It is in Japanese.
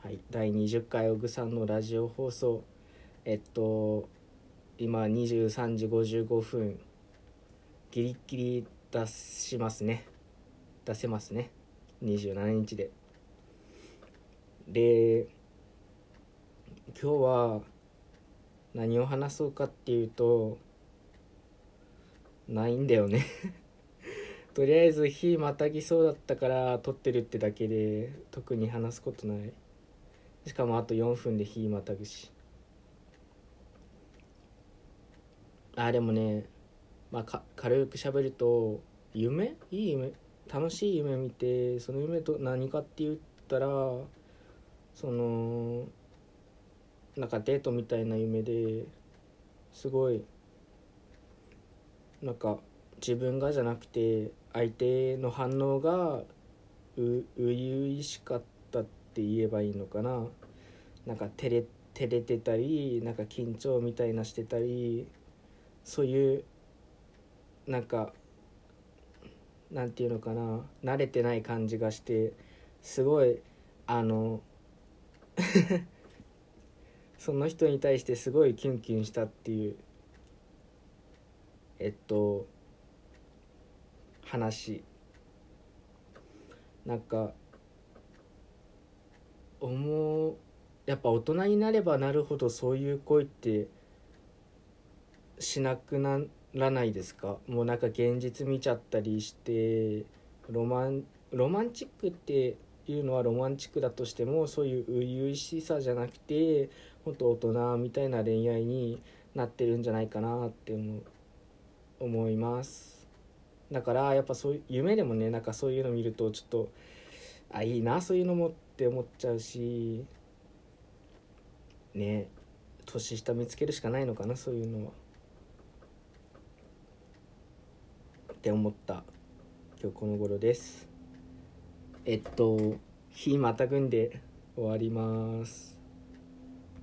はい、第20回オグさんのラジオ放送。えっと今23時55分。ギリギリ出しますね。出せますね。27日で。で今日は何を話そうかっていうとないんだよね。とりあえず日またぎそうだったから撮ってるってだけで特に話すことない。しかもあと4分で日またぐし。あでもねまあか軽く喋ると夢？いい夢？楽しい夢見てその夢と何かって言ったらそのなんかデートみたいな夢ですごいなんか自分がじゃなくて相手の反応がう初々しかったって言えばいいのかな。なんか照れ照れてたりなんか緊張みたいなしてたりそういうなんかなんていうのかな。慣れてない感じがしてすごいあの その人に対してすごいキュンキュンしたっていうえっと話。なんか思う。やっぱ大人になればなるほどそういう恋ってしなくならないですか？もうなんか現実見ちゃったりしてロマンロマンチックっていうのはロマンチックだとしてもそういう初々しさじゃなくて本当大人みたいな恋愛になってるんじゃないかなって思う思います。だからやっぱそういう夢でもねなんかそういうの見るとちょっとあいいなそういうのもってって思っちゃうしね年下見つけるしかないのかなそういうのは。って思った。今日この頃です。えっと日またぐんで終わります。